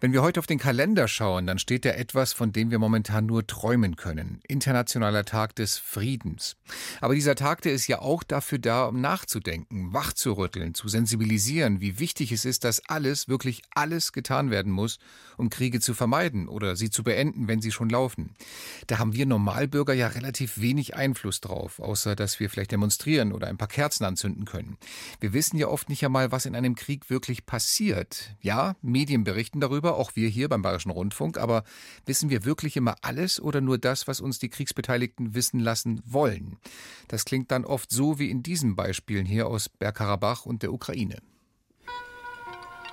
Wenn wir heute auf den Kalender schauen, dann steht da etwas, von dem wir momentan nur träumen können. Internationaler Tag des Friedens. Aber dieser Tag, der ist ja auch dafür da, um nachzudenken, wachzurütteln, zu sensibilisieren, wie wichtig es ist, dass alles, wirklich alles getan werden muss, um Kriege zu vermeiden oder sie zu beenden, wenn sie schon laufen. Da haben wir Normalbürger ja relativ wenig Einfluss drauf, außer dass wir vielleicht demonstrieren oder ein paar Kerzen anzünden können. Wir wissen ja oft nicht einmal, was in einem Krieg wirklich passiert. Ja, Medien berichten darüber, darüber, auch wir hier beim Bayerischen Rundfunk, aber wissen wir wirklich immer alles oder nur das, was uns die Kriegsbeteiligten wissen lassen wollen? Das klingt dann oft so wie in diesen Beispielen hier aus Bergkarabach und der Ukraine.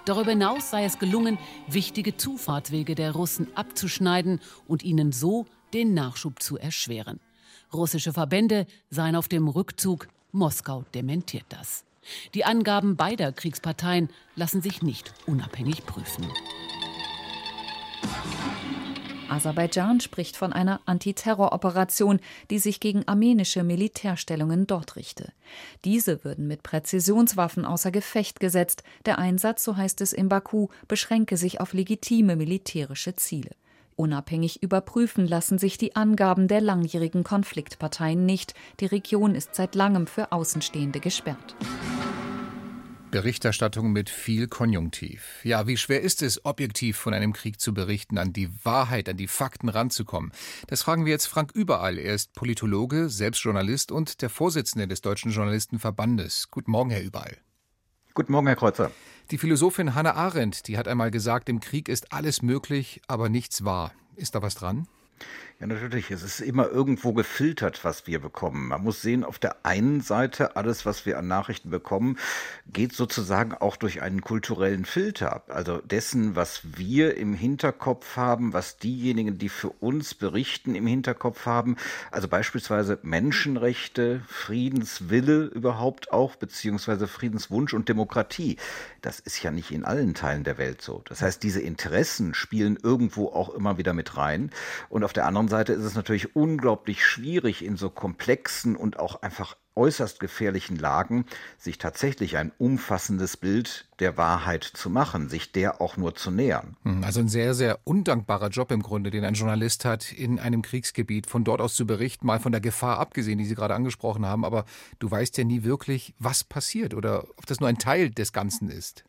Darüber hinaus sei es gelungen, wichtige Zufahrtswege der Russen abzuschneiden und ihnen so den Nachschub zu erschweren. Russische Verbände seien auf dem Rückzug. Moskau dementiert das. Die Angaben beider Kriegsparteien lassen sich nicht unabhängig prüfen. Aserbaidschan spricht von einer Antiterroroperation, die sich gegen armenische Militärstellungen dort richte. Diese würden mit Präzisionswaffen außer Gefecht gesetzt. Der Einsatz, so heißt es in Baku, beschränke sich auf legitime militärische Ziele. Unabhängig überprüfen lassen sich die Angaben der langjährigen Konfliktparteien nicht. Die Region ist seit langem für Außenstehende gesperrt. Berichterstattung mit viel Konjunktiv. Ja, wie schwer ist es, objektiv von einem Krieg zu berichten, an die Wahrheit, an die Fakten ranzukommen? Das fragen wir jetzt Frank Überall. Er ist Politologe, selbst Journalist und der Vorsitzende des Deutschen Journalistenverbandes. Guten Morgen, Herr Überall. Guten Morgen, Herr Kreuzer. Die Philosophin Hannah Arendt, die hat einmal gesagt, im Krieg ist alles möglich, aber nichts wahr. Ist da was dran? Ja, natürlich. Es ist immer irgendwo gefiltert, was wir bekommen. Man muss sehen, auf der einen Seite, alles, was wir an Nachrichten bekommen, geht sozusagen auch durch einen kulturellen Filter. Also dessen, was wir im Hinterkopf haben, was diejenigen, die für uns berichten, im Hinterkopf haben. Also beispielsweise Menschenrechte, Friedenswille überhaupt auch, beziehungsweise Friedenswunsch und Demokratie. Das ist ja nicht in allen Teilen der Welt so. Das heißt, diese Interessen spielen irgendwo auch immer wieder mit rein. Und auf der anderen Seite ist es natürlich unglaublich schwierig, in so komplexen und auch einfach äußerst gefährlichen Lagen sich tatsächlich ein umfassendes Bild der Wahrheit zu machen, sich der auch nur zu nähern. Hm, also ein sehr, sehr undankbarer Job im Grunde, den ein Journalist hat, in einem Kriegsgebiet von dort aus zu berichten, mal von der Gefahr abgesehen, die Sie gerade angesprochen haben. Aber du weißt ja nie wirklich, was passiert oder ob das nur ein Teil des Ganzen ist.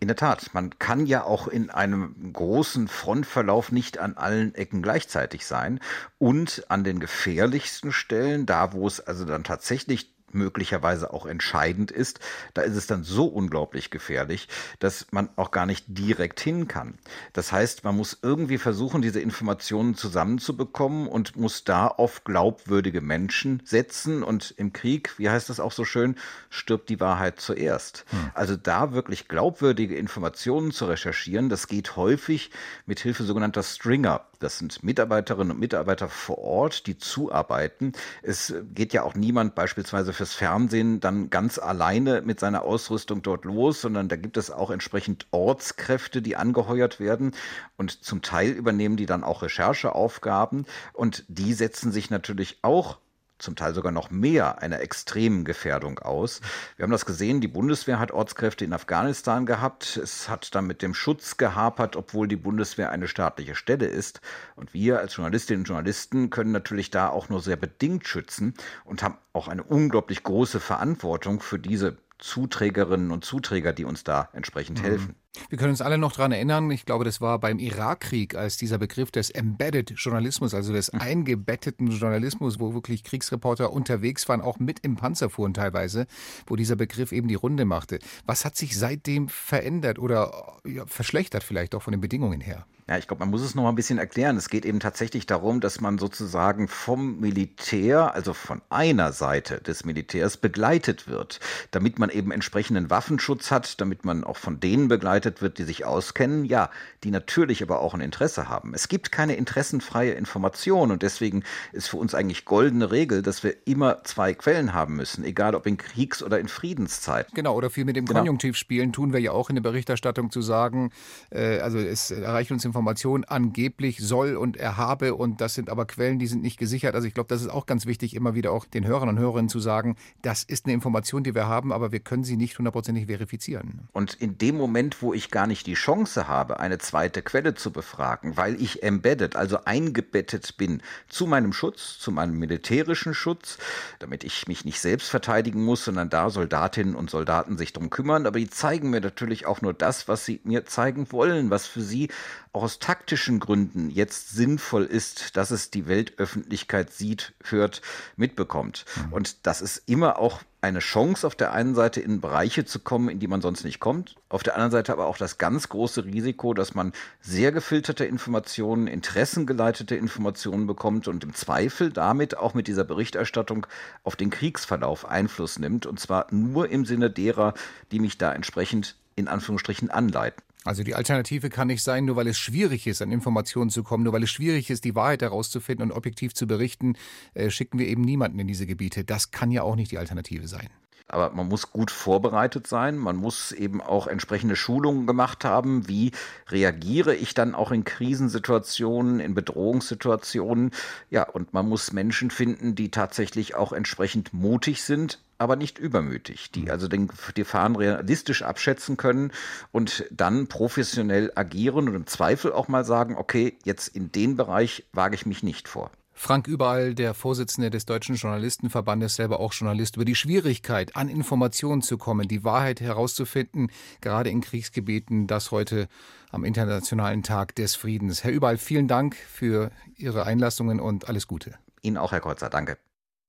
In der Tat, man kann ja auch in einem großen Frontverlauf nicht an allen Ecken gleichzeitig sein und an den gefährlichsten Stellen, da wo es also dann tatsächlich möglicherweise auch entscheidend ist, da ist es dann so unglaublich gefährlich, dass man auch gar nicht direkt hin kann. Das heißt, man muss irgendwie versuchen, diese Informationen zusammenzubekommen und muss da auf glaubwürdige Menschen setzen. Und im Krieg, wie heißt das auch so schön, stirbt die Wahrheit zuerst. Hm. Also da wirklich glaubwürdige Informationen zu recherchieren, das geht häufig mit Hilfe sogenannter Stringer. Das sind Mitarbeiterinnen und Mitarbeiter vor Ort, die zuarbeiten. Es geht ja auch niemand beispielsweise für fürs Fernsehen dann ganz alleine mit seiner Ausrüstung dort los, sondern da gibt es auch entsprechend Ortskräfte, die angeheuert werden. Und zum Teil übernehmen die dann auch Rechercheaufgaben. Und die setzen sich natürlich auch zum Teil sogar noch mehr einer extremen Gefährdung aus. Wir haben das gesehen, die Bundeswehr hat Ortskräfte in Afghanistan gehabt. Es hat dann mit dem Schutz gehapert, obwohl die Bundeswehr eine staatliche Stelle ist. Und wir als Journalistinnen und Journalisten können natürlich da auch nur sehr bedingt schützen und haben auch eine unglaublich große Verantwortung für diese Zuträgerinnen und Zuträger, die uns da entsprechend mhm. helfen. Wir können uns alle noch daran erinnern, ich glaube, das war beim Irakkrieg, als dieser Begriff des Embedded Journalismus, also des hm. eingebetteten Journalismus, wo wirklich Kriegsreporter unterwegs waren, auch mit im Panzer fuhren teilweise, wo dieser Begriff eben die Runde machte. Was hat sich seitdem verändert oder ja, verschlechtert vielleicht auch von den Bedingungen her? Ja, ich glaube, man muss es noch mal ein bisschen erklären. Es geht eben tatsächlich darum, dass man sozusagen vom Militär, also von einer Seite des Militärs begleitet wird, damit man eben entsprechenden Waffenschutz hat, damit man auch von denen begleitet wird, die sich auskennen, ja, die natürlich aber auch ein Interesse haben. Es gibt keine interessenfreie Information und deswegen ist für uns eigentlich goldene Regel, dass wir immer zwei Quellen haben müssen, egal ob in Kriegs- oder in Friedenszeit. Genau, oder viel mit dem genau. Konjunktiv spielen tun wir ja auch in der Berichterstattung zu sagen, äh, also es erreicht uns im Information angeblich soll und er habe und das sind aber Quellen, die sind nicht gesichert. Also ich glaube, das ist auch ganz wichtig, immer wieder auch den Hörern und Hörerinnen zu sagen, das ist eine Information, die wir haben, aber wir können sie nicht hundertprozentig verifizieren. Und in dem Moment, wo ich gar nicht die Chance habe, eine zweite Quelle zu befragen, weil ich embedded, also eingebettet bin zu meinem Schutz, zu meinem militärischen Schutz, damit ich mich nicht selbst verteidigen muss, sondern da Soldatinnen und Soldaten sich drum kümmern, aber die zeigen mir natürlich auch nur das, was sie mir zeigen wollen, was für sie auch aus taktischen Gründen jetzt sinnvoll ist, dass es die Weltöffentlichkeit sieht, hört, mitbekommt. Mhm. Und das ist immer auch eine Chance auf der einen Seite in Bereiche zu kommen, in die man sonst nicht kommt, auf der anderen Seite aber auch das ganz große Risiko, dass man sehr gefilterte Informationen, interessengeleitete Informationen bekommt und im Zweifel damit auch mit dieser Berichterstattung auf den Kriegsverlauf Einfluss nimmt und zwar nur im Sinne derer, die mich da entsprechend in Anführungsstrichen anleiten. Also die Alternative kann nicht sein, nur weil es schwierig ist, an Informationen zu kommen, nur weil es schwierig ist, die Wahrheit herauszufinden und objektiv zu berichten, äh, schicken wir eben niemanden in diese Gebiete. Das kann ja auch nicht die Alternative sein. Aber man muss gut vorbereitet sein. Man muss eben auch entsprechende Schulungen gemacht haben. Wie reagiere ich dann auch in Krisensituationen, in Bedrohungssituationen? Ja, und man muss Menschen finden, die tatsächlich auch entsprechend mutig sind, aber nicht übermütig, die mhm. also den Gefahren realistisch abschätzen können und dann professionell agieren und im Zweifel auch mal sagen, okay, jetzt in den Bereich wage ich mich nicht vor. Frank Überall, der Vorsitzende des Deutschen Journalistenverbandes, selber auch Journalist, über die Schwierigkeit, an Informationen zu kommen, die Wahrheit herauszufinden, gerade in Kriegsgebieten, das heute am Internationalen Tag des Friedens. Herr Überall, vielen Dank für Ihre Einlassungen und alles Gute. Ihnen auch, Herr Kreuzer. Danke.